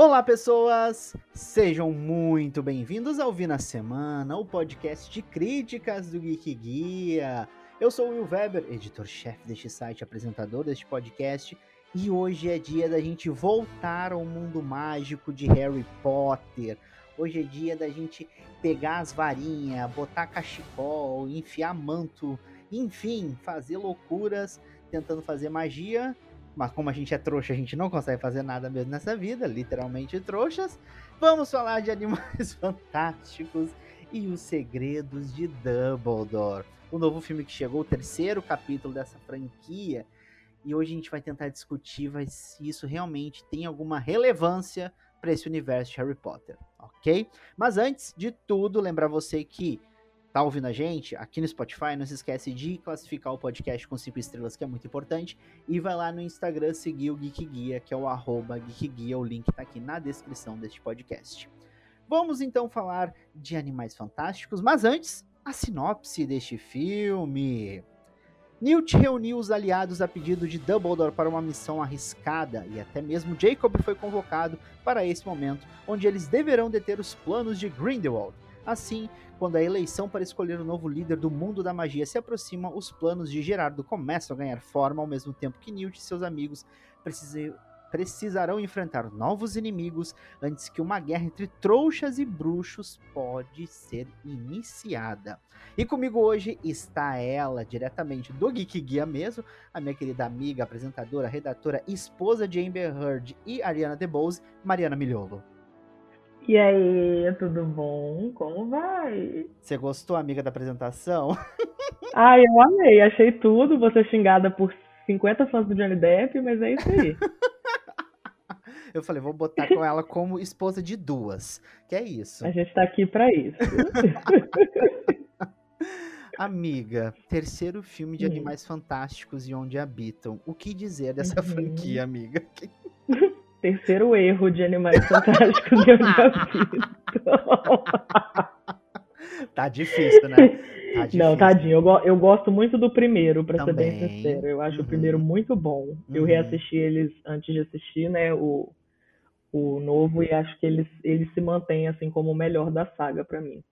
Olá, pessoas! Sejam muito bem-vindos ao Vi na Semana, o podcast de críticas do Geek Guia. Eu sou o Will Weber, editor-chefe deste site, apresentador deste podcast, e hoje é dia da gente voltar ao mundo mágico de Harry Potter. Hoje é dia da gente pegar as varinhas, botar cachecol, enfiar manto, enfim, fazer loucuras tentando fazer magia mas como a gente é trouxa, a gente não consegue fazer nada mesmo nessa vida, literalmente trouxas. Vamos falar de Animais Fantásticos e os Segredos de Dumbledore. O novo filme que chegou, o terceiro capítulo dessa franquia. E hoje a gente vai tentar discutir se isso realmente tem alguma relevância para esse universo de Harry Potter, ok? Mas antes de tudo, lembrar você que tá ouvindo a gente aqui no Spotify, não se esquece de classificar o podcast com cinco estrelas, que é muito importante. E vai lá no Instagram seguir o Geek Guia, que é o arroba Geek Guia, o link tá aqui na descrição deste podcast. Vamos então falar de Animais Fantásticos, mas antes, a sinopse deste filme. Newt reuniu os aliados a pedido de Dumbledore para uma missão arriscada, e até mesmo Jacob foi convocado para esse momento, onde eles deverão deter os planos de Grindelwald. Assim, quando a eleição para escolher o novo líder do mundo da magia se aproxima, os planos de Gerardo começam a ganhar forma ao mesmo tempo que Newt e seus amigos precisarão enfrentar novos inimigos antes que uma guerra entre trouxas e bruxos pode ser iniciada. E comigo hoje está ela, diretamente do Geek Guia mesmo, a minha querida amiga, apresentadora, redatora, esposa de Amber Heard e Ariana DeBose, Mariana Milholo. E aí, tudo bom? Como vai? Você gostou, amiga, da apresentação? Ai, eu amei, achei tudo. Você xingada por 50 fãs do Johnny Depp, mas é isso aí. eu falei, vou botar com ela como esposa de duas. Que é isso. A gente tá aqui para isso. Amiga, terceiro filme de hum. Animais Fantásticos e Onde Habitam. O que dizer dessa uhum. franquia, amiga? Terceiro erro de Animais Fantásticos que eu já vi. tá difícil, né? Tá difícil. Não, tadinho. Eu, go eu gosto muito do primeiro, pra Também. ser bem sincero. Eu acho uhum. o primeiro muito bom. Uhum. Eu reassisti eles antes de assistir, né, o, o novo, e acho que eles, eles se mantêm, assim, como o melhor da saga para mim.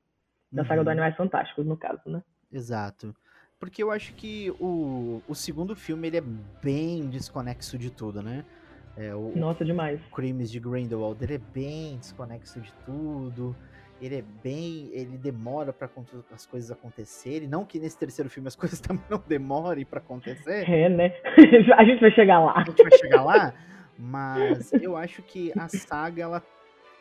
Da uhum. saga do uhum. Animais Fantásticos, no caso, né? Exato. Porque eu acho que o, o segundo filme, ele é bem desconexo de tudo, né? É, o, Nossa, demais. Crimes de Grindelwald, ele é bem desconexo de tudo. Ele é bem. Ele demora para as coisas acontecerem. Não que nesse terceiro filme as coisas também não demorem para acontecer. É, né? a gente vai chegar lá. A gente vai chegar lá. Mas eu acho que a saga, ela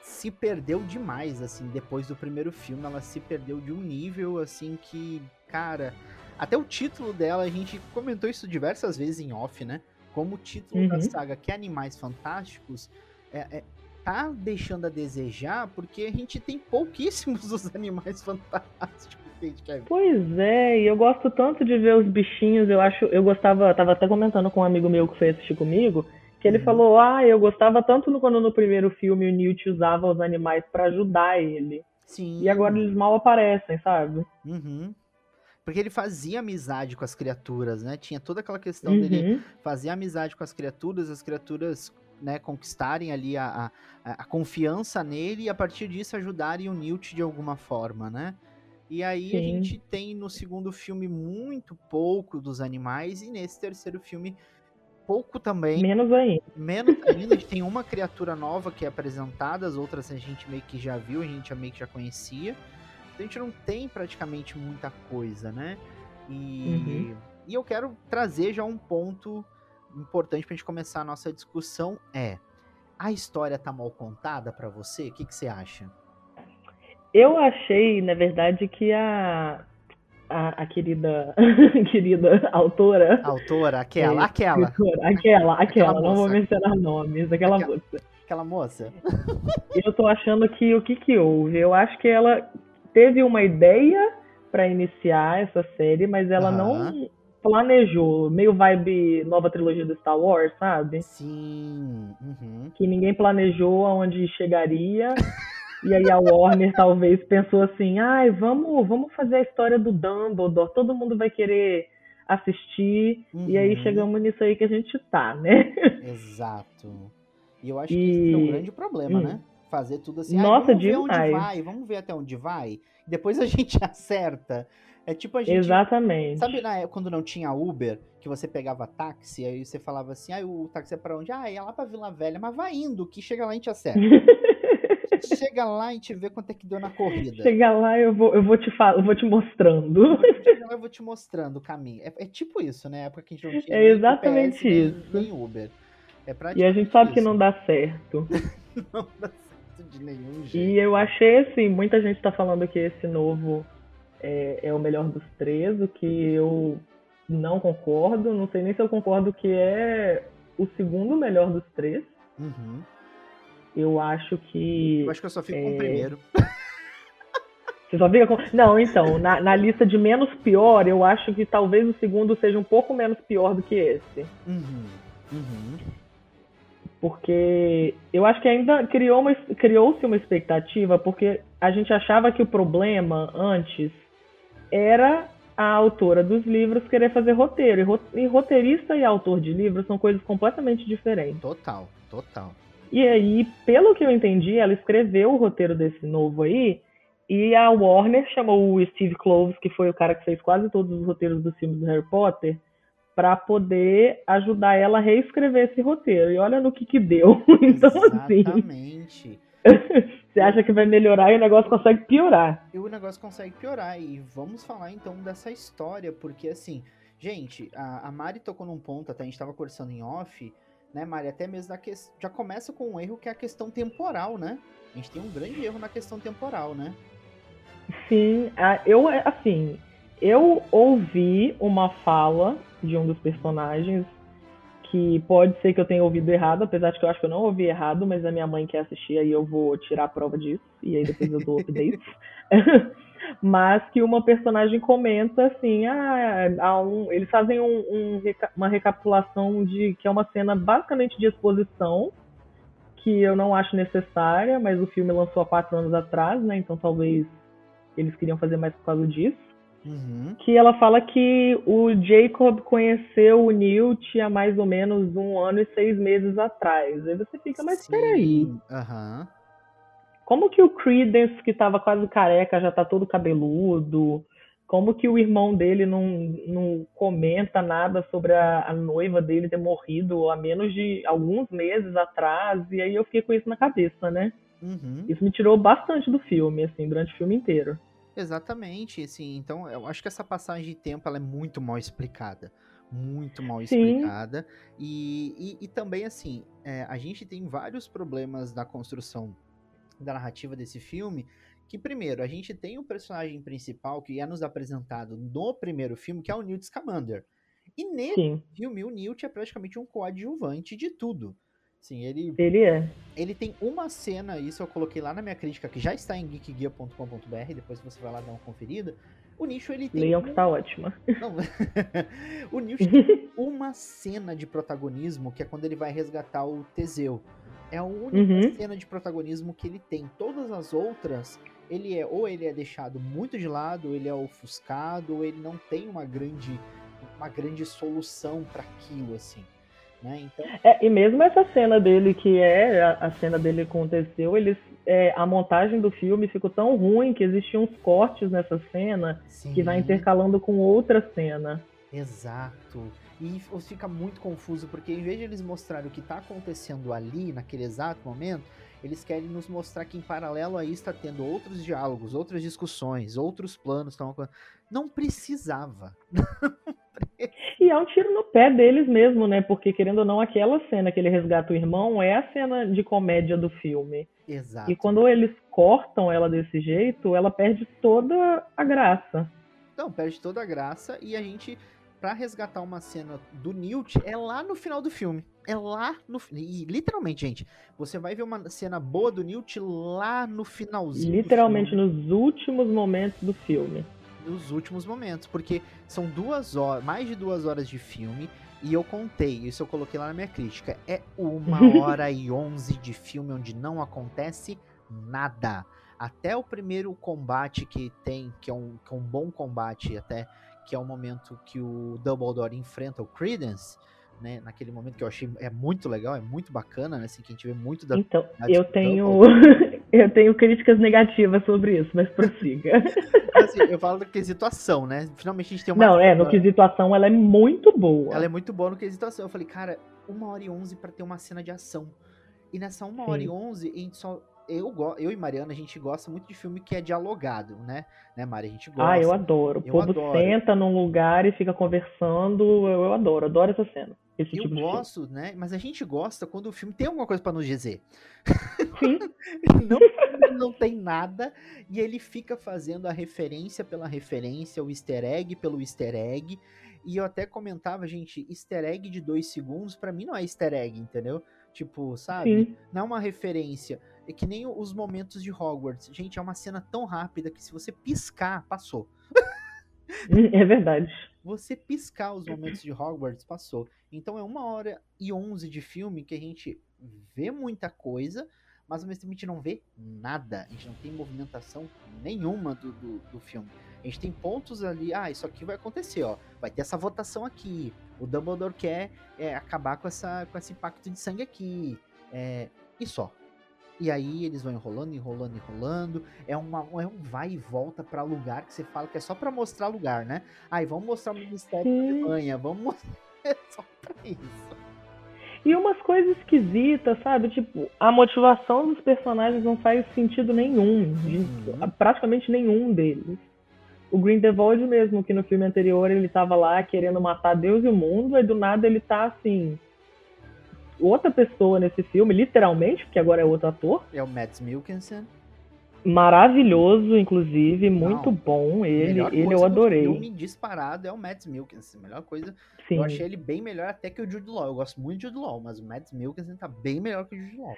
se perdeu demais, assim, depois do primeiro filme. Ela se perdeu de um nível, assim, que, cara. Até o título dela, a gente comentou isso diversas vezes em off, né? Como o título uhum. da saga, que é Animais Fantásticos, é, é, tá deixando a desejar, porque a gente tem pouquíssimos dos animais fantásticos que a gente quer ver. Pois é, e eu gosto tanto de ver os bichinhos, eu acho, eu gostava, tava até comentando com um amigo meu que foi assistir comigo, que ele uhum. falou, ah, eu gostava tanto no, quando no primeiro filme o Newt usava os animais para ajudar ele. Sim. E agora eles mal aparecem, sabe? Uhum. Porque ele fazia amizade com as criaturas, né? Tinha toda aquela questão uhum. dele fazer amizade com as criaturas, as criaturas né, conquistarem ali a, a, a, confiança nele e a partir disso ajudarem o Newt de alguma forma, né? E aí Sim. a gente tem no segundo filme muito pouco dos animais e nesse terceiro filme pouco também. Menos ainda. Menos ainda. A gente tem uma criatura nova que é apresentada, as outras a gente meio que já viu, a gente meio que já conhecia a gente não tem praticamente muita coisa, né? E, uhum. e eu quero trazer já um ponto importante pra gente começar a nossa discussão é a história tá mal contada para você? O que, que você acha? Eu achei, na verdade, que a, a, a querida querida autora. Autora, aquela, é, aquela. Aquela, aquela, aquela não vou mencionar nomes, aquela, aquela moça. Aquela moça. Eu tô achando que o que que houve? Eu acho que ela teve uma ideia para iniciar essa série, mas ela uhum. não planejou, meio vibe nova trilogia do Star Wars, sabe? Sim. Uhum. Que ninguém planejou aonde chegaria. e aí a Warner talvez pensou assim, ai, vamos, vamos fazer a história do Dumbledore, todo mundo vai querer assistir. Uhum. E aí uhum. chegamos nisso aí que a gente tá, né? Exato. E eu acho e... que isso é um grande problema, hum. né? Fazer tudo assim. Nossa, ah, vamos demais. ver onde vai, vamos ver até onde vai. Depois a gente acerta. É tipo a gente. Exatamente. Sabe na, quando não tinha Uber, que você pegava táxi, aí você falava assim, ah, o táxi é pra onde? Ah, é lá pra Vila Velha, mas vai indo, que chega lá e a gente acerta. chega lá e te vê quanto é que deu na corrida. Chega lá, eu vou, eu vou te eu vou te mostrando. Chega lá, eu vou te mostrando o caminho. É, é tipo isso, né? É porque a gente não tinha É exatamente GPS, isso. Nem, nem Uber. É e a gente sabe isso. que não dá certo. não dá certo de nenhum jeito. E eu achei assim, muita gente tá falando que esse novo é, é o melhor dos três, o que eu não concordo. Não sei nem se eu concordo que é o segundo melhor dos três. Uhum. Eu acho que. Eu acho que eu só fico é... com o é, primeiro. Você só fica com. Não, então, na, na lista de menos pior, eu acho que talvez o segundo seja um pouco menos pior do que esse. Uhum. Uhum. Porque eu acho que ainda criou uma, criou-se uma expectativa, porque a gente achava que o problema antes era a autora dos livros querer fazer roteiro. E roteirista e autor de livros são coisas completamente diferentes. Total, total. E aí, pelo que eu entendi, ela escreveu o roteiro desse novo aí, e a Warner chamou o Steve Kloves, que foi o cara que fez quase todos os roteiros dos filmes do Harry Potter, para poder ajudar ela a reescrever esse roteiro. E olha no que que deu. então, assim, Exatamente. assim. Você acha que vai melhorar e o negócio consegue piorar. E o negócio consegue piorar. E vamos falar então dessa história, porque assim, gente, a, a Mari tocou num ponto, até a gente tava conversando em off, né, Mari? Até mesmo da que... já começa com um erro que é a questão temporal, né? A gente tem um grande erro na questão temporal, né? Sim, eu, assim, eu ouvi uma fala de um dos personagens que pode ser que eu tenha ouvido errado, apesar de que eu acho que eu não ouvi errado, mas a minha mãe quer assistir, aí eu vou tirar a prova disso, e aí depois eu dou updates. mas que uma personagem comenta assim, ah, um, eles fazem um, um, uma recapitulação de que é uma cena basicamente de exposição, que eu não acho necessária, mas o filme lançou há quatro anos atrás, né? Então talvez eles queriam fazer mais por causa disso. Uhum. Que ela fala que o Jacob conheceu o Newt há mais ou menos um ano e seis meses atrás. Aí você fica, mas Sim. peraí. Uhum. Como que o Credence, que tava quase careca, já tá todo cabeludo? Como que o irmão dele não, não comenta nada sobre a, a noiva dele ter morrido há menos de alguns meses atrás? E aí eu fiquei com isso na cabeça, né? Uhum. Isso me tirou bastante do filme, assim, durante o filme inteiro. Exatamente, assim, então eu acho que essa passagem de tempo ela é muito mal explicada muito mal explicada. E, e, e, também, assim, é, a gente tem vários problemas na construção da narrativa desse filme. Que, primeiro, a gente tem o personagem principal que é nos apresentado no primeiro filme, que é o Newt Scamander. E nesse Sim. filme, o Newt é praticamente um coadjuvante de tudo. Sim, ele. Ele é. Ele tem uma cena, isso eu coloquei lá na minha crítica, que já está em geekguia.com.br, depois você vai lá dar uma conferida. O nicho ele tem. Leiam que tá ótima. Não. o nicho tem uma cena de protagonismo que é quando ele vai resgatar o Teseu. É a única uhum. cena de protagonismo que ele tem. Todas as outras, ele é ou ele é deixado muito de lado, ou ele é ofuscado, ou ele não tem uma grande uma grande solução para aquilo assim. Né? Então... É, e mesmo essa cena dele, que é a, a cena dele aconteceu, eles, é, a montagem do filme ficou tão ruim que existiam uns cortes nessa cena Sim. que vai intercalando com outra cena. Exato. E fica muito confuso, porque em vez de eles mostrarem o que está acontecendo ali, naquele exato momento, eles querem nos mostrar que em paralelo a isso está tendo outros diálogos, outras discussões, outros planos. Não precisava. E é um tiro no pé deles mesmo, né? Porque, querendo ou não, aquela cena que ele resgata o irmão é a cena de comédia do filme. Exato. E quando eles cortam ela desse jeito, ela perde toda a graça. Não, perde toda a graça e a gente, para resgatar uma cena do Newt, é lá no final do filme. É lá no. E literalmente, gente, você vai ver uma cena boa do Newt lá no finalzinho. Literalmente nos últimos momentos do filme nos últimos momentos, porque são duas horas, mais de duas horas de filme, e eu contei, isso eu coloquei lá na minha crítica, é uma hora e onze de filme onde não acontece nada. Até o primeiro combate que tem, que é um, que é um bom combate até, que é o momento que o Dumbledore enfrenta o Credence, né, naquele momento que eu achei é muito legal, é muito bacana, né, assim, que a gente vê muito da Então, eu tenho eu tenho críticas negativas sobre isso, mas prossiga. assim, eu falo do quesito ação, né? Finalmente a gente tem uma Não, é, no quesito ação ela é muito boa. Ela é muito boa no quesito ação. Eu falei, cara, uma hora e onze para ter uma cena de ação. E nessa uma hora e onze, a gente só eu, eu e Mariana, a gente gosta muito de filme que é dialogado, né? Né, Mari? A gente gosta. Ah, eu adoro. O povo adoro. senta num lugar e fica conversando. Eu, eu adoro, adoro essa cena. Esse eu tipo gosto, né? Mas a gente gosta quando o filme tem alguma coisa para nos dizer. Sim. não, não tem nada e ele fica fazendo a referência pela referência, o easter egg pelo easter egg. E eu até comentava, gente, easter egg de dois segundos, para mim não é easter egg, entendeu? Tipo, sabe? Sim. Não é uma referência. É que nem os momentos de Hogwarts. Gente, é uma cena tão rápida que se você piscar, passou. É verdade. Você piscar os momentos de Hogwarts, passou. Então é uma hora e onze de filme que a gente vê muita coisa, mas ao mesmo tempo a gente não vê nada. A gente não tem movimentação nenhuma do, do, do, filme. A gente tem pontos ali, ah, isso aqui vai acontecer, ó. Vai ter essa votação aqui. O Dumbledore quer é, acabar com, essa, com esse impacto de sangue aqui. É, e só. E aí eles vão enrolando, enrolando, enrolando. É, uma, é um vai e volta para lugar que você fala que é só para mostrar lugar, né? Aí vamos mostrar o Ministério Sim. da Alemanha, vamos mostrar. É só pra isso. E umas coisas esquisitas, sabe? Tipo, a motivação dos personagens não faz sentido nenhum. Uhum. Praticamente nenhum deles. O Grindelwald mesmo, que no filme anterior ele tava lá querendo matar Deus e o mundo, e do nada ele tá assim outra pessoa nesse filme, literalmente, porque agora é outro ator. É o Matt Milkinson. Maravilhoso, inclusive, muito Não, bom. Ele, ele eu adorei. O filme disparado é o Matt Milkinson. Melhor coisa. Sim. Eu achei ele bem melhor até que o Jude Law. Eu gosto muito de Jude Law, mas o Matt Milkinson tá bem melhor que o Jude Law.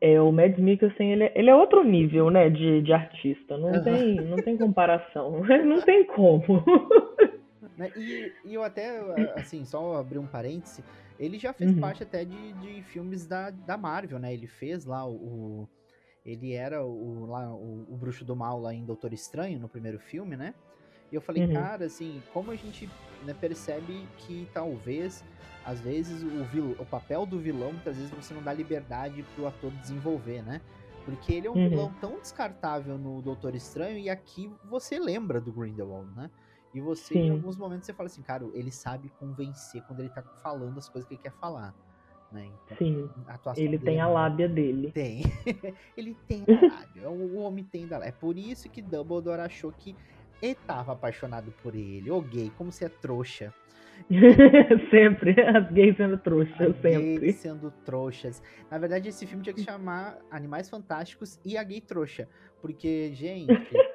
É, o Mads Mikkelsen, ele, ele é outro nível, né, de, de artista. Não, uhum. tem, não tem comparação. não tem como. Né, e, e eu até, assim, só abrir um parêntese, ele já fez uhum. parte até de, de filmes da, da Marvel, né? Ele fez lá o. ele era o, lá, o, o, Bruxo do Mal lá em Doutor Estranho, no primeiro filme, né? E eu falei, uhum. cara, assim, como a gente né, percebe que talvez, às vezes, o, vil, o papel do vilão, muitas vezes você não dá liberdade pro ator desenvolver, né? Porque ele é um uhum. vilão tão descartável no Doutor Estranho e aqui você lembra do Grindelwald, né? E você, Sim. em alguns momentos, você fala assim, cara, ele sabe convencer quando ele tá falando as coisas que ele quer falar. Né? Então, Sim. ele tem a lábia dele. Tem. ele tem a lábia. o homem tem da lábia. É por isso que Dumbledore achou que ele tava apaixonado por ele. Ô gay, como você é trouxa. sempre. As gays sendo trouxas, As sempre. Gays sendo trouxas. Na verdade, esse filme tinha que chamar Animais Fantásticos e a Gay Trouxa. Porque, gente.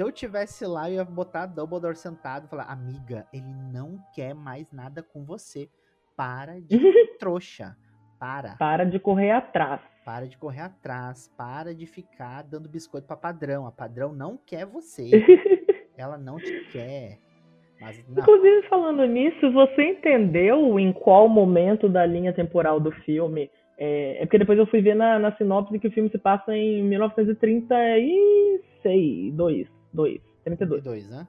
Se eu tivesse lá, eu ia botar Dumbledore sentado e falar: Amiga, ele não quer mais nada com você. Para de trouxa. Para. Para de correr atrás. Para de correr atrás. Para de ficar dando biscoito pra padrão. A padrão não quer você. Ela não te quer. Mas, Inclusive, falando nisso, você entendeu em qual momento da linha temporal do filme? É, é porque depois eu fui ver na, na sinopse que o filme se passa em 1936, 2. 2. 32. 32, né?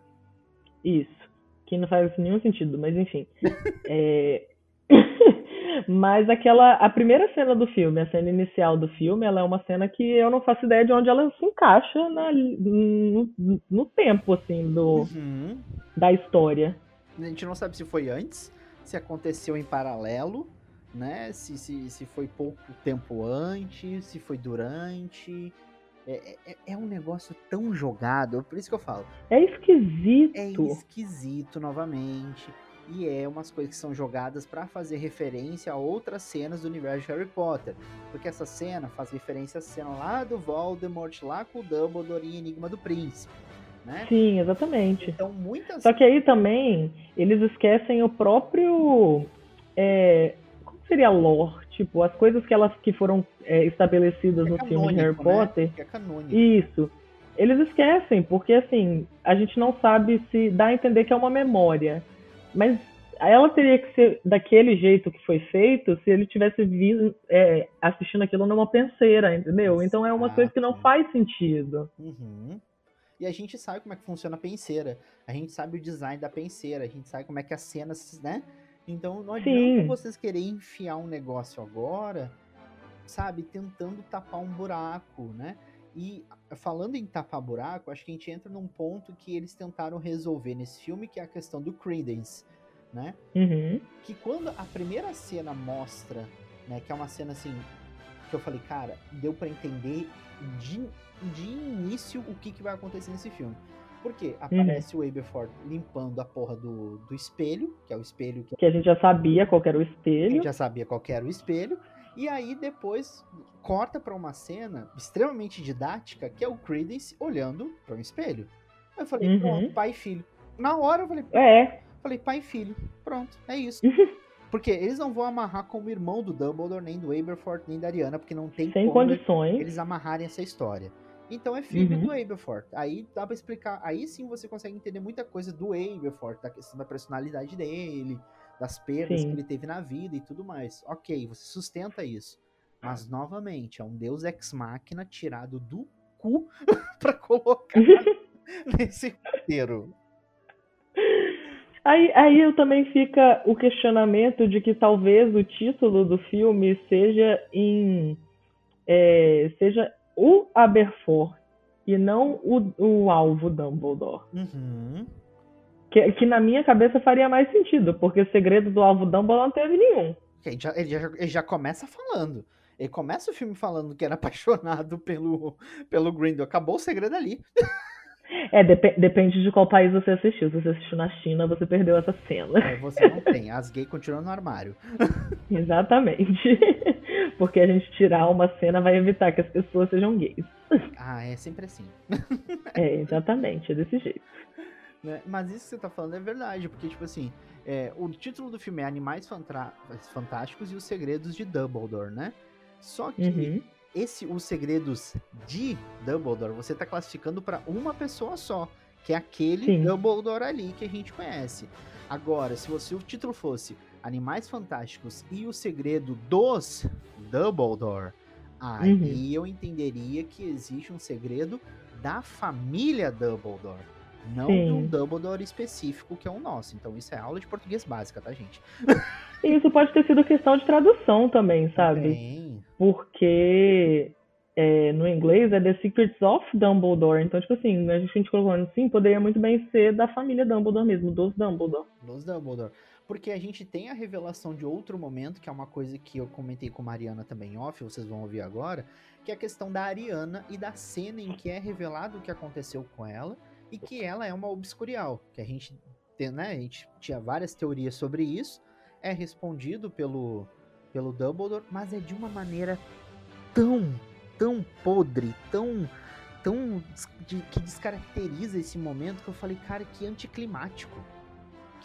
Isso. Que não faz nenhum sentido, mas enfim. é... mas aquela. A primeira cena do filme, a cena inicial do filme, ela é uma cena que eu não faço ideia de onde ela se encaixa na, no, no tempo, assim, do, uhum. da história. A gente não sabe se foi antes, se aconteceu em paralelo, né? Se, se, se foi pouco tempo antes, se foi durante. É, é, é, um negócio tão jogado, por isso que eu falo. É esquisito. É esquisito novamente. E é umas coisas que são jogadas para fazer referência a outras cenas do universo de Harry Potter. Porque essa cena faz referência à cena lá do Voldemort, lá com o Dumbledore em Enigma do Príncipe. Né? Sim, exatamente. Então, muitas... Só que aí também eles esquecem o próprio. É... Como seria lore? Tipo, as coisas que elas que foram é, estabelecidas é no canônico, filme Harry né? Potter. É canônico. Isso. Eles esquecem, porque assim, a gente não sabe se dá a entender que é uma memória. Mas ela teria que ser daquele jeito que foi feito se ele tivesse visto, é, assistindo aquilo numa penseira, entendeu? Então é uma coisa que não faz sentido. Uhum. E a gente sabe como é que funciona a penseira. A gente sabe o design da penseira. A gente sabe como é que as cenas, né? Então não adianta Sim. vocês querem enfiar um negócio agora, sabe, tentando tapar um buraco, né? E falando em tapar buraco, acho que a gente entra num ponto que eles tentaram resolver nesse filme, que é a questão do Credence, né? Uhum. Que quando a primeira cena mostra, né, que é uma cena assim, que eu falei, cara, deu para entender de, de início o que, que vai acontecer nesse filme. Porque aparece uhum. o Aberforth limpando a porra do, do espelho, que é o espelho que... que a gente já sabia qual era o espelho. A gente já sabia qual era o espelho. E aí depois corta para uma cena extremamente didática, que é o Credence olhando para um espelho. Eu falei, uhum. pronto, pai e filho. Na hora eu falei, é. falei, pai e filho. Pronto, é isso. Porque eles não vão amarrar como irmão do Dumbledore, nem do Aberforth, nem da Ariana, porque não tem Sem como condições. eles amarrarem essa história. Então é filho uhum. do Aberforth. Aí dá pra explicar. Aí sim você consegue entender muita coisa do Aberforth, da questão da personalidade dele, das perdas sim. que ele teve na vida e tudo mais. Ok, você sustenta isso. Mas, novamente, é um deus ex-máquina tirado do cu pra colocar nesse roteiro. Aí, aí eu também fica o questionamento de que talvez o título do filme seja em é, seja o Aberforth e não o, o alvo Dumbledore. Uhum. Que, que na minha cabeça faria mais sentido, porque o segredo do alvo Dumbledore não teve nenhum. Ele já, ele já, ele já começa falando. Ele começa o filme falando que era apaixonado pelo, pelo Grindel. Acabou o segredo ali. É, dep depende de qual país você assistiu. Se você assistiu na China, você perdeu essa cena. É, você não tem. As gays continuam no armário. Exatamente. Porque a gente tirar uma cena vai evitar que as pessoas sejam gays. Ah, é sempre assim. É, exatamente. É desse jeito. Né? Mas isso que você tá falando é verdade. Porque, tipo assim, é, o título do filme é Animais Fantásticos e os Segredos de Dumbledore, né? Só que uhum esse os segredos de Dumbledore você está classificando para uma pessoa só, que é aquele Sim. Dumbledore ali que a gente conhece. Agora, se, você, o título fosse Animais Fantásticos e o segredo dos Dumbledore, aí uhum. eu entenderia que existe um segredo da família Dumbledore. Não Sim. de um Dumbledore específico que é o nosso. Então isso é aula de português básica, tá, gente? Isso pode ter sido questão de tradução também, sabe? Sim. Porque é, no inglês é The Secrets of Dumbledore. Então, tipo assim, a gente colocou assim, poderia muito bem ser da família Dumbledore mesmo, dos Dumbledore. Dos Dumbledore. Porque a gente tem a revelação de outro momento, que é uma coisa que eu comentei com Mariana também off, vocês vão ouvir agora, que é a questão da Ariana e da cena em que é revelado o que aconteceu com ela e que ela é uma obscurial, que a gente né, a gente tinha várias teorias sobre isso, é respondido pelo, pelo Dumbledore, mas é de uma maneira tão, tão podre, tão, tão de, que descaracteriza esse momento que eu falei, cara, que anticlimático.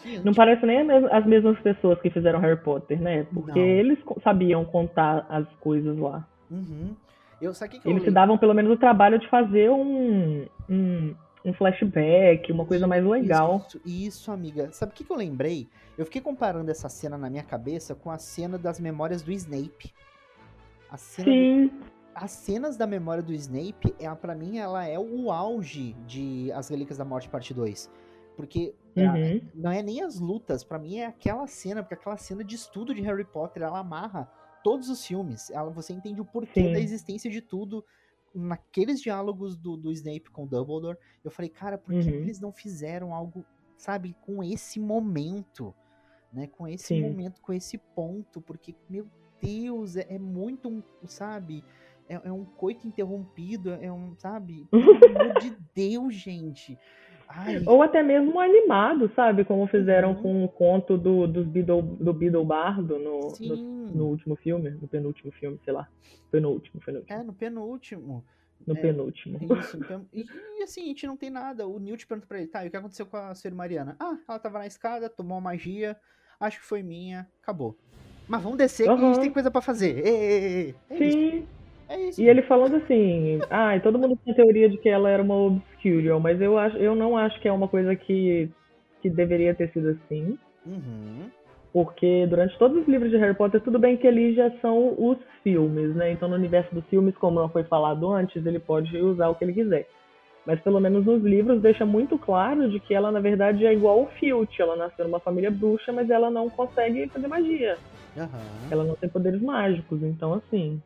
Que Não parece nem as mesmas pessoas que fizeram Harry Potter, né? Porque Não. eles sabiam contar as coisas lá. Uhum. Eu, que que eles se davam pelo menos o trabalho de fazer um, um um flashback, uma coisa mais legal. Isso, isso amiga. Sabe o que, que eu lembrei? Eu fiquei comparando essa cena na minha cabeça com a cena das memórias do Snape. A cena Sim. Do... As cenas da memória do Snape, é, para mim, ela é o auge de As Relíquias da Morte, parte 2. Porque é, uhum. não é nem as lutas, para mim é aquela cena, porque aquela cena de estudo de Harry Potter, ela amarra todos os filmes. Ela, você entende o porquê Sim. da existência de tudo naqueles diálogos do, do Snape com o Dumbledore, eu falei, cara, por que uhum. eles não fizeram algo, sabe, com esse momento, né? Com esse Sim. momento, com esse ponto, porque, meu Deus, é, é muito, um, sabe? É, é, um coito interrompido, é um, sabe? Pelo amor de Deus, gente. Ai. Ou até mesmo animado, sabe? Como fizeram uhum. com o conto do, dos Beedle, do Beedle Bardo no, no, no, último filme, no penúltimo filme, sei lá. Penúltimo, penúltimo. É, no penúltimo. No é, penúltimo. Isso, e, e, assim, a gente não tem nada. O Newt pergunta pra ele, tá, e o que aconteceu com a Ser Mariana? Ah, ela tava na escada, tomou uma magia, acho que foi minha, acabou. Mas vamos descer uhum. que a gente tem coisa para fazer. Ei, ei, ei. É Sim. Isso. É isso. E ele falando assim, ah, todo mundo tem a teoria de que ela era uma obscurial, mas eu, acho, eu não acho que é uma coisa que, que deveria ter sido assim. Uhum. Porque durante todos os livros de Harry Potter, tudo bem que ali já são os filmes, né? Então no universo dos filmes, como não foi falado antes, ele pode usar o que ele quiser. Mas pelo menos nos livros deixa muito claro de que ela na verdade é igual o Filch. Ela nasceu numa família bruxa, mas ela não consegue fazer magia. Uhum. Ela não tem poderes mágicos, então assim.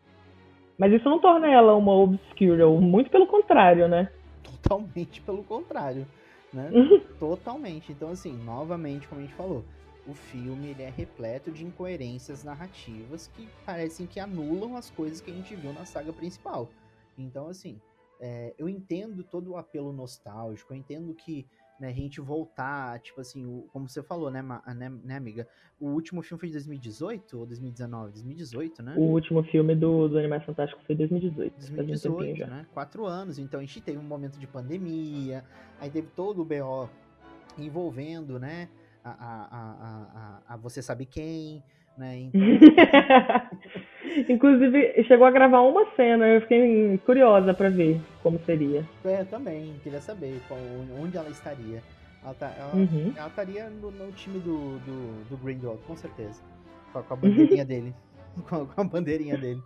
Mas isso não torna ela uma obscura, muito pelo contrário, né? Totalmente pelo contrário, né? Totalmente. Então assim, novamente, como a gente falou, o filme ele é repleto de incoerências narrativas que parecem que anulam as coisas que a gente viu na saga principal. Então, assim, é, eu entendo todo o apelo nostálgico, eu entendo que né, a gente voltar, tipo assim, o, como você falou, né, né, né, amiga? O último filme foi de 2018 ou 2019? 2018, né? O último filme do, do Animais Fantásticos foi 2018. 2018, né? Quatro anos. Então a gente teve um momento de pandemia, aí teve todo o BO envolvendo, né? A, a, a, a, a você sabe quem, né? Então... Inclusive, chegou a gravar uma cena, eu fiquei curiosa para ver como seria. É, também, queria saber qual, onde ela estaria. Ela, tá, ela, uhum. ela estaria no, no, time do, do, do Grindelwald, com certeza. Com, com a bandeirinha dele. Com, com a bandeirinha dele.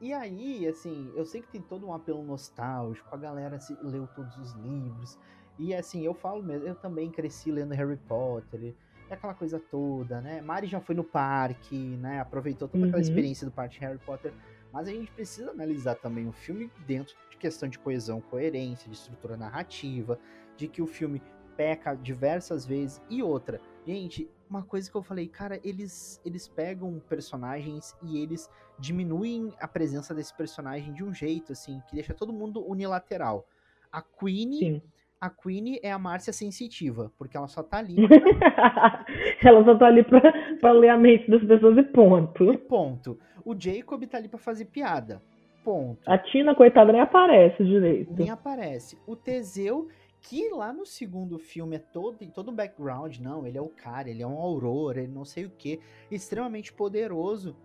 E aí, assim, eu sei que tem todo um apelo nostálgico, a galera se, leu todos os livros. E assim, eu falo mesmo, eu também cresci lendo Harry Potter e aquela coisa toda, né? Mari já foi no parque, né? Aproveitou toda aquela uhum. experiência do parque Harry Potter. Mas a gente precisa analisar também o filme dentro de questão de coesão, coerência, de estrutura narrativa, de que o filme peca diversas vezes. E outra, gente, uma coisa que eu falei, cara, eles, eles pegam personagens e eles diminuem a presença desse personagem de um jeito, assim, que deixa todo mundo unilateral. A Queen Sim a Queen é a Márcia sensitiva, porque ela só tá ali. ela só tá ali pra, pra ler a mente das pessoas e ponto. E ponto. O Jacob tá ali pra fazer piada. Ponto. A Tina, coitada, nem aparece direito. Nem aparece. O Teseu, que lá no segundo filme é todo, tem todo um background, não, ele é o cara, ele é um aurora, ele não sei o que, extremamente poderoso.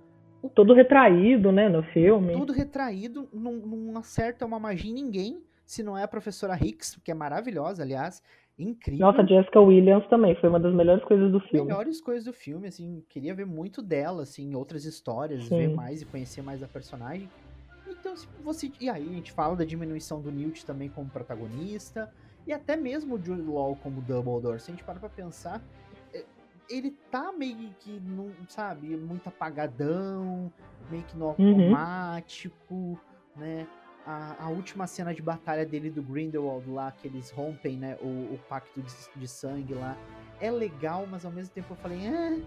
O... Todo retraído, né, no filme. Todo retraído, não, não acerta uma magia em ninguém se não é a professora Hicks, que é maravilhosa, aliás, incrível. Nossa, Jessica Williams também foi uma das melhores coisas do filme. Melhores coisas do filme, assim, queria ver muito dela, assim, outras histórias, Sim. ver mais e conhecer mais a personagem. Então, se você. E aí, a gente fala da diminuição do Newt também como protagonista, e até mesmo o Jude Law como Dumbledore. Se a gente para pra pensar, é, ele tá meio que, não, sabe, muito apagadão, meio que no uhum. automático, uhum. né? A, a, última cena de batalha dele do Grindelwald lá, que eles rompem, né, o, o pacto de, de, sangue lá, é legal, mas ao mesmo tempo eu falei, eh,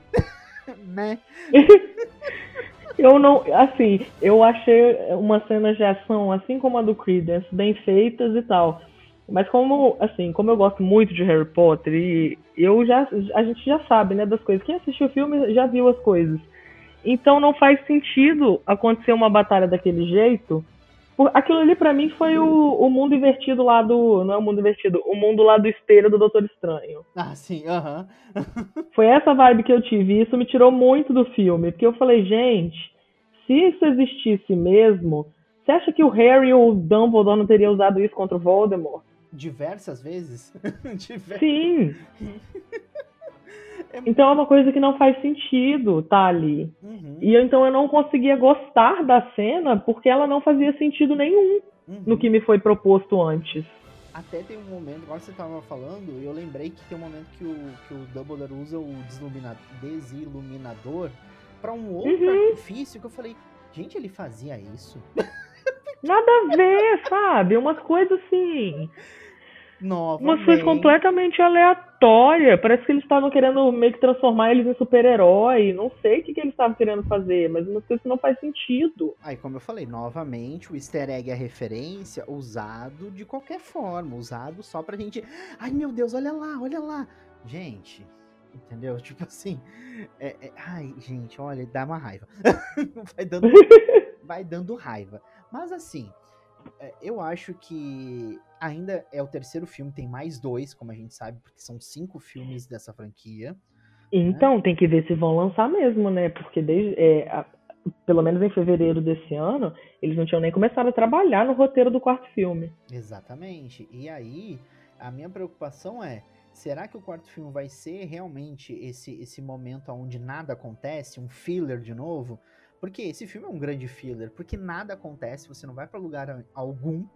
né? eu não, assim, eu achei uma cena de ação, assim como a do Credence, bem feitas e tal. Mas como, assim, como eu gosto muito de Harry Potter e eu já, a gente já sabe, né, das coisas. Quem assistiu o filme já viu as coisas. Então não faz sentido acontecer uma batalha daquele jeito Aquilo ali para mim foi o, o mundo invertido lá do. Não é o mundo invertido, o mundo lá do esteiro do Doutor Estranho. Ah, sim, aham. foi essa vibe que eu tive. E isso me tirou muito do filme. Porque eu falei, gente, se isso existisse mesmo, você acha que o Harry ou o Dumbledore não teriam usado isso contra o Voldemort? Diversas vezes? Diver... Sim. É então é uma coisa que não faz sentido tá ali. Uhum. E então eu não conseguia gostar da cena porque ela não fazia sentido nenhum uhum. no que me foi proposto antes. Até tem um momento, agora você tava falando, eu lembrei que tem um momento que o, que o Dumbledore usa o desiluminador para um outro uhum. artifício que eu falei, gente, ele fazia isso? Nada a ver, sabe? Umas coisas assim. Novamente. Umas coisas completamente aleatórias. Parece que eles estavam querendo meio que transformar eles em super-herói. Não sei o que, que eles estavam querendo fazer, mas umas coisas que não faz sentido. Aí, como eu falei, novamente, o easter egg é referência usado de qualquer forma. Usado só pra gente. Ai, meu Deus, olha lá, olha lá. Gente, entendeu? Tipo assim. É, é... Ai, gente, olha, dá uma raiva. vai, dando, vai dando raiva. Mas assim, eu acho que ainda é o terceiro filme, tem mais dois, como a gente sabe, porque são cinco filmes dessa franquia. Né? Então, né? tem que ver se vão lançar mesmo, né? Porque desde, é, a, pelo menos em fevereiro desse ano, eles não tinham nem começado a trabalhar no roteiro do quarto filme. Exatamente. E aí, a minha preocupação é, será que o quarto filme vai ser realmente esse, esse momento onde nada acontece, um filler de novo? Porque esse filme é um grande filler, porque nada acontece, você não vai para lugar algum,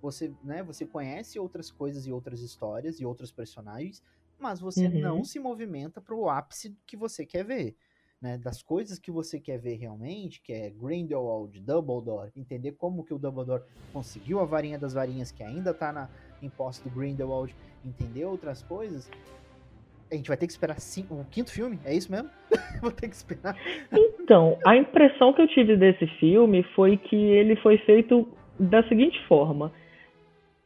você, né, você conhece outras coisas e outras histórias e outros personagens, mas você Uhum. não se movimenta pro ápice que você quer ver. Né, das coisas que você quer ver realmente, que é Grindelwald, Dumbledore, entender como que o Dumbledore conseguiu a varinha das varinhas que ainda tá na, em posse do Grindelwald, entender outras coisas, a gente vai ter que esperar cinco, o quinto filme, é isso mesmo? Vou ter que esperar. Então, a impressão que eu tive desse filme foi que ele foi feito da seguinte forma: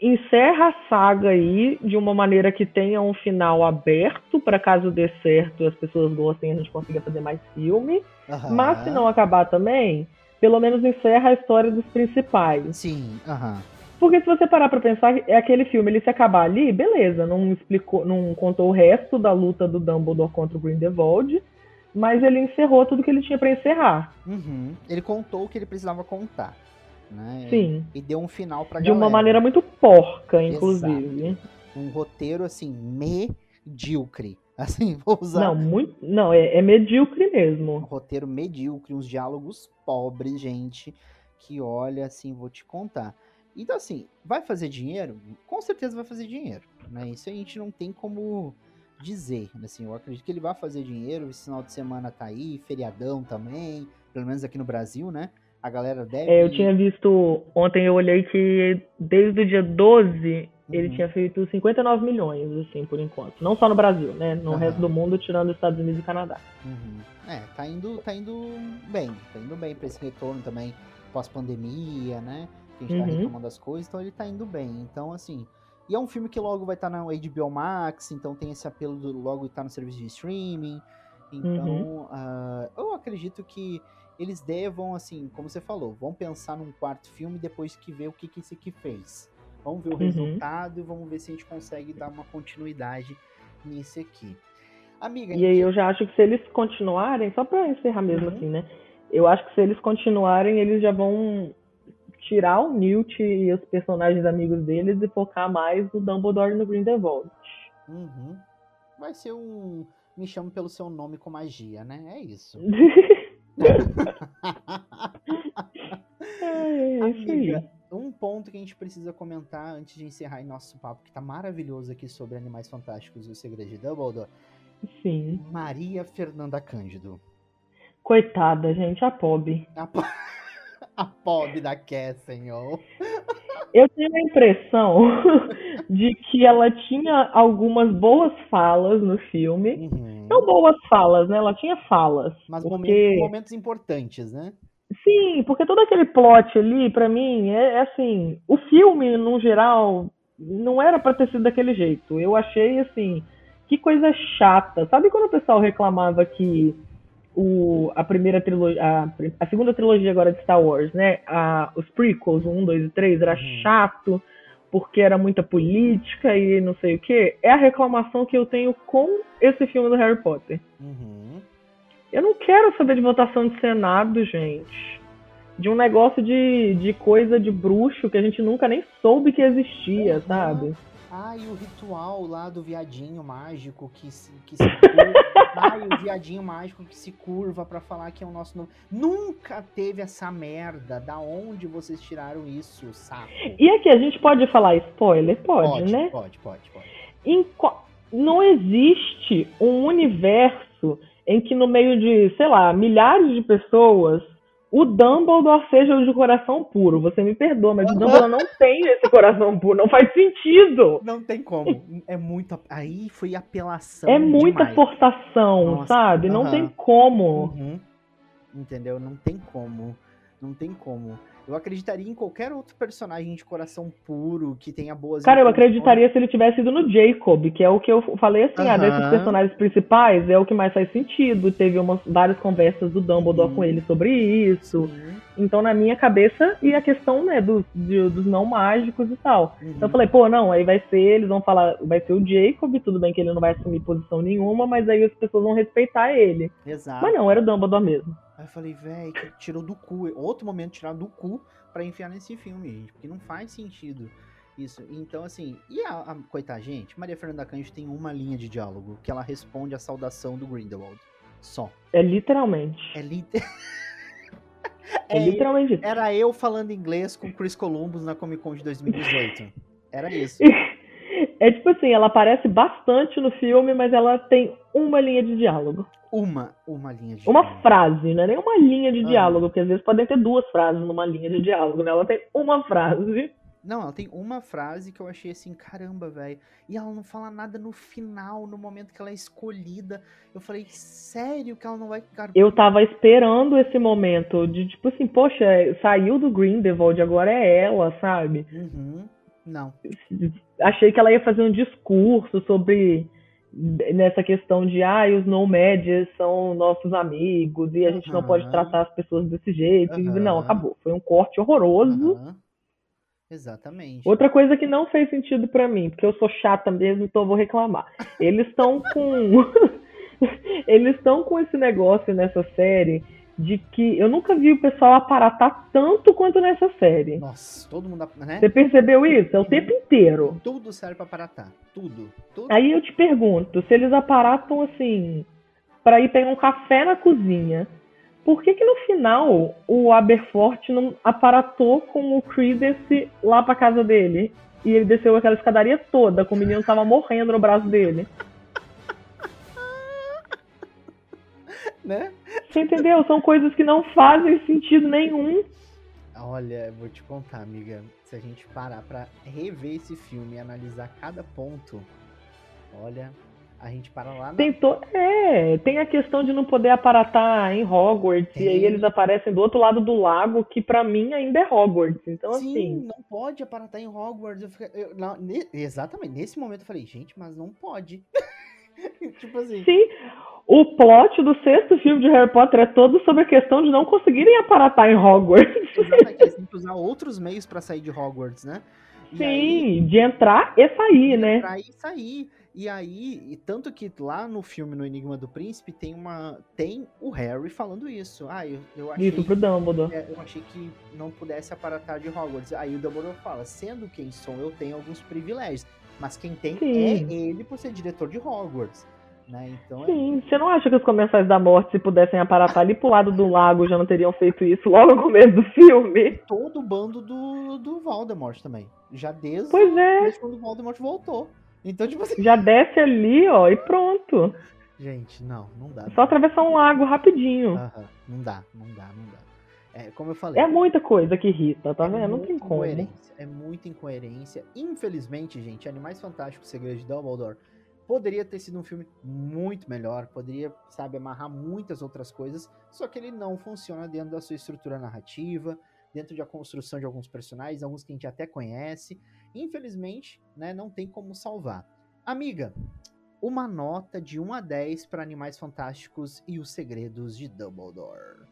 encerra a saga aí de uma maneira que tenha um final aberto para caso dê certo e as pessoas gostem e a gente consiga fazer mais filme. Aham. Mas se não acabar também, pelo menos encerra a história dos principais. Sim, aham. Porque se você parar pra pensar, é aquele filme, ele se acabar ali, beleza, não explicou, não contou o resto da luta do Dumbledore contra o Grindelwald, mas ele encerrou tudo que ele tinha pra encerrar. Uhum. Ele contou o que ele precisava contar. Né? Sim. E deu um final pra De uma maneira muito porca, inclusive. Um roteiro, assim, medíocre. Assim, vou usar Não, muito, não, é, é medíocre um mesmo. roteiro medíocre, uns diálogos pobres, gente. Que olha, assim, vou te contar. Então, assim, vai fazer dinheiro? Com certeza vai fazer dinheiro. Né? Isso a gente não tem como dizer. Assim, eu acredito que ele vai fazer dinheiro. Esse final de semana tá aí, feriadão também. Pelo menos aqui no Brasil, né? A galera deve. É, eu tinha visto, ontem eu olhei que desde o dia 12 ele Uhum. tinha feito 59 milhões, assim, por enquanto. Não só no Brasil, né? No Aham. resto do mundo, tirando os Estados Unidos e Canadá. Uhum. É, tá indo, tá indo bem. Tá indo bem pra esse retorno também pós-pandemia, né? Que a gente tá Uhum. retomando as coisas, então ele tá indo bem. Então, assim. E é um filme que logo vai estar na HBO Max, então tem esse apelo do logo estar no serviço de streaming. Então, Uhum. ah, eu acredito que eles devam, assim, como você falou, vão pensar num quarto filme depois que ver o que, que esse aqui fez. Vamos ver o Uhum. resultado e vamos ver se a gente consegue dar uma continuidade nisso aqui. Amiga, E aí eu já acho que se eles continuarem, só pra encerrar mesmo Uhum. assim, né? Eu acho que se eles continuarem, eles já vão tirar o Newt e os personagens amigos deles e focar mais no Dumbledore e no Grindelwald. Uhum. Vai ser um. Me chame pelo seu nome com magia, né? É isso. é, é. Amiga, um ponto que a gente precisa comentar antes de encerrar nosso papo, que tá maravilhoso aqui sobre Animais Fantásticos e o Segredo de Dumbledore. Sim. Maria Fernanda Cândido. Coitada, gente, a pobre. A, po... a pobre da Kessen, ó. Eu tenho a impressão de que ela tinha algumas boas falas no filme. Uhum. Não boas falas, né? Ela tinha falas. Mas porque... momentos, momentos importantes, né? Sim, porque todo aquele plot ali, pra mim, é, é assim. O filme, no geral, não era pra ter sido daquele jeito. Eu achei assim. Que coisa chata. Sabe quando o pessoal reclamava que o, a primeira trilogia. A, a segunda trilogia agora de Star Wars, né? A, os prequels, o 1, 2 e 3, era Uhum. chato porque era muita política e não sei o que. É a reclamação que eu tenho com esse filme do Harry Potter. Uhum. Eu não quero saber de votação de Senado, gente. De um negócio de, de coisa de bruxo que a gente nunca nem soube que existia, Uhum. sabe? Ah, e o ritual lá do viadinho mágico que se, que se curva. Ai, o viadinho mágico que se curva pra falar que é o nosso nome. Nunca teve essa merda. Da onde vocês tiraram isso, saco? E aqui, a gente pode falar spoiler? Pode, né? Pode, pode, pode. Em Não existe um universo em que no meio de, sei lá, milhares de pessoas, o Dumbledore seja de coração puro. Você me perdoa, mas o Dumbledore não tem esse coração puro. Não faz sentido. Não tem como. É muito. Aí foi apelação. É muita demais. forçação, Nossa, sabe? Não tem como. Uhum. Entendeu? Não tem como. Não tem como. Eu acreditaria em qualquer outro personagem de coração puro que tenha boas Cara, eu acreditaria se ele tivesse ido no Jacob, que é o que eu falei assim, ah, desses personagens principais é o que mais faz sentido. Teve umas, várias conversas do Dumbledore Uhum. com ele sobre isso. Então, na minha cabeça, e a questão, né, dos, de- dos não mágicos e tal. Uhum. Então eu falei, pô, não, aí vai ser, eles vão falar, vai ser o Jacob, tudo bem que ele não vai assumir posição nenhuma, mas aí as pessoas vão respeitar ele. Exato. Mas não, era o Dumbledore mesmo. Aí eu falei, velho, tirou do cu. Outro momento tirar do cu pra enfiar nesse filme, gente. Porque não faz sentido isso. Então, assim, e a, a coitada, gente, Maria Fernanda Cândido tem uma linha de diálogo que ela responde à saudação do Grindelwald. Só. É literalmente. É liter... é, é literalmente isso. Era eu falando inglês com Chris Columbus na Comic Con de 2018. Era isso. É tipo assim, ela aparece bastante no filme, mas ela tem uma linha de diálogo. Uma, uma linha de Uma diálogo. frase, não é nem uma linha de ah. diálogo, porque às vezes podem ter duas frases numa linha de diálogo, né? Ela tem uma frase. Não, ela tem uma frase que eu achei assim, caramba, velho. E ela não fala nada no final, no momento que ela é escolhida. Eu falei, sério que ela não vai ficar. Eu tava esperando esse momento de tipo assim, poxa, saiu do Grindelwald, agora é ela, sabe? Uhum. Não. Achei que ela ia fazer um discurso sobre nessa questão de ah, os nomads são nossos amigos e a gente não pode tratar as pessoas desse jeito. Uhum. Não, acabou. Foi um corte horroroso. Uhum. Exatamente. Outra coisa que não fez sentido para mim, porque eu sou chata mesmo, então eu vou reclamar. Eles estão com eles estão com esse negócio nessa série de que eu nunca vi o pessoal aparatar tanto quanto nessa série. Nossa, todo mundo, né? Você percebeu isso? É o tempo inteiro. Tudo serve para aparatar, tudo, tudo. Aí eu te pergunto, se eles aparatam assim para ir pegar um café na cozinha, por que que no final o Aberforth não aparatou com o Credence lá pra casa dele? E ele desceu aquela escadaria toda, com o menino tava morrendo no braço dele. Né? Você entendeu? São coisas que não fazem sentido nenhum. Olha, vou te contar, amiga. Se a gente parar pra rever esse filme e analisar cada ponto, olha, a gente para lá. Na... Tem to... É, tem a questão de não poder aparatar em Hogwarts, tem. e aí eles aparecem do outro lado do lago, que para mim ainda é Hogwarts. Então, Sim, assim. não pode aparatar em Hogwarts. Eu fiquei... eu, não, ne... Exatamente, nesse momento eu falei, gente, mas não pode. tipo assim. Sim. O plot do sexto filme de Harry Potter é todo sobre a questão de não conseguirem aparatar em Hogwarts. Exatamente, eles têm que usar outros meios para sair de Hogwarts, né? E Sim, aí, de entrar e sair, de né? Entrar e sair. E aí, e tanto que lá no filme No Enigma do Príncipe tem uma tem o Harry falando isso. Ah, eu, eu achei Isso pro Dumbledore. É, eu achei que não pudesse aparatar de Hogwarts. Aí o Dumbledore fala: "Sendo quem sou, eu tenho alguns privilégios, mas quem tem Sim. é ele por ser diretor de Hogwarts." Né? Então, é Sim, é... você não acha que os comensais da morte, se pudessem aparatar ali pro lado do lago, já não teriam feito isso logo no começo do filme? Todo o bando do, do Voldemort também. Já desde, pois é. desde quando o Voldemort voltou. Então, tipo assim. Já desce ali, ó, e pronto. Gente, não, não dá. Só atravessar um lago rapidinho. Uhum. Não dá, não dá, não dá. É, como eu falei. É muita coisa que irrita, tá é vendo? Não tem como. É muita incoerência. Infelizmente, gente, Animais Fantásticos Segredos de Dumbledore Poderia ter sido um filme muito melhor, poderia, sabe, amarrar muitas outras coisas, só que ele não funciona dentro da sua estrutura narrativa, dentro da construção de alguns personagens, alguns que a gente até conhece. Infelizmente, né, não tem como salvar. Amiga, uma nota de 1 a 10 para Animais Fantásticos e os Segredos de Dumbledore.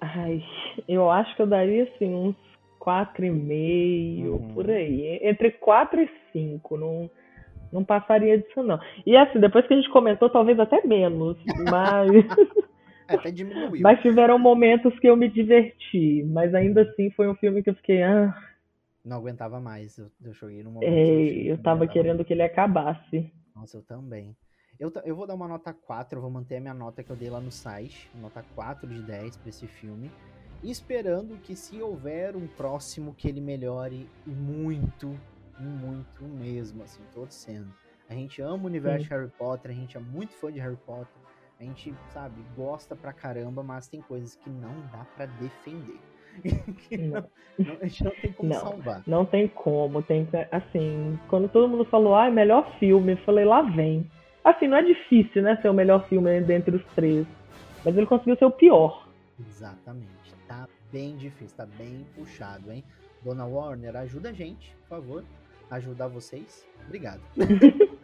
Ai, eu acho que eu daria assim uns 4,5 uhum. por aí. Entre 4 e 5. Não não passaria disso, não. E assim, depois que a gente comentou, talvez até menos, mas. É, até diminuiu. Mas tiveram momentos que eu me diverti, mas ainda assim foi um filme que eu fiquei. Ah... Não aguentava mais. Eu, eu joguei no momento. É, eu tava querendo mais. que ele acabasse. Nossa, eu também. Eu, eu vou dar uma nota 4, eu vou manter a minha nota que eu dei lá no site. Nota 4 de 10 pra esse filme. Esperando que se houver um próximo que ele melhore muito, muito mesmo, assim, torcendo. A gente ama o universo Sim. de Harry Potter, a gente é muito fã de Harry Potter, a gente, sabe, gosta pra caramba, mas tem coisas que não dá para defender. não. Não, a gente não tem como não, salvar. Não tem como, tem assim, quando todo mundo falou, ah, melhor filme, eu falei, lá vem. Assim, não é difícil, né, ser o melhor filme dentre os três, mas ele conseguiu ser o pior. Exatamente, tá bem difícil, tá bem puxado, hein? Dona Warner, ajuda a gente, por favor ajudar vocês. Obrigado.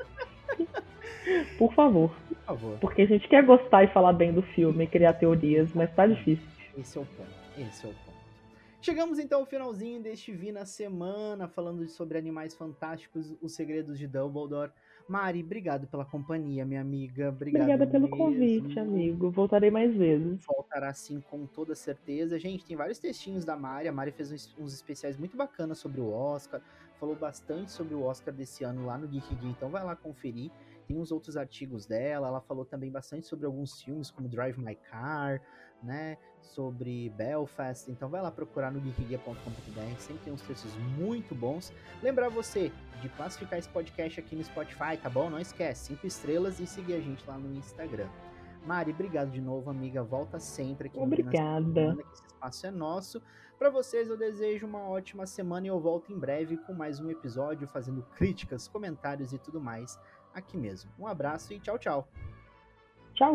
Por favor. Por favor. Porque a gente quer gostar e falar bem do filme, criar teorias, mas tá difícil. Esse é o ponto. Esse é o ponto. Chegamos então ao finalzinho deste Vi na Semana, falando sobre Animais Fantásticos, Os Segredos de Dumbledore. Mari, obrigado pela companhia, minha amiga. Obrigado Obrigada pelo mesmo. convite, amigo. Voltarei mais vezes. Voltará sim, com toda certeza. Gente, tem vários textinhos da Mari. A Mari fez uns, uns especiais muito bacanas sobre o Oscar. Falou bastante sobre o Oscar desse ano lá no Geek Geek, então vai lá conferir. tem os outros artigos dela. Ela falou também bastante sobre alguns filmes, como Drive My Car, né? Sobre Belfast. Então vai lá procurar no geekguia.com.br, sempre tem uns textos muito bons. Lembrar você de classificar esse podcast aqui no Spotify, tá bom? Não esquece, cinco estrelas e seguir a gente lá no Instagram. Mari, obrigado de novo, amiga. Volta sempre aqui. Obrigada. que esse espaço é nosso. Para vocês, eu desejo uma ótima semana e eu volto em breve com mais um episódio, fazendo críticas, comentários e tudo mais aqui mesmo. Um abraço e tchau, tchau. Tchau.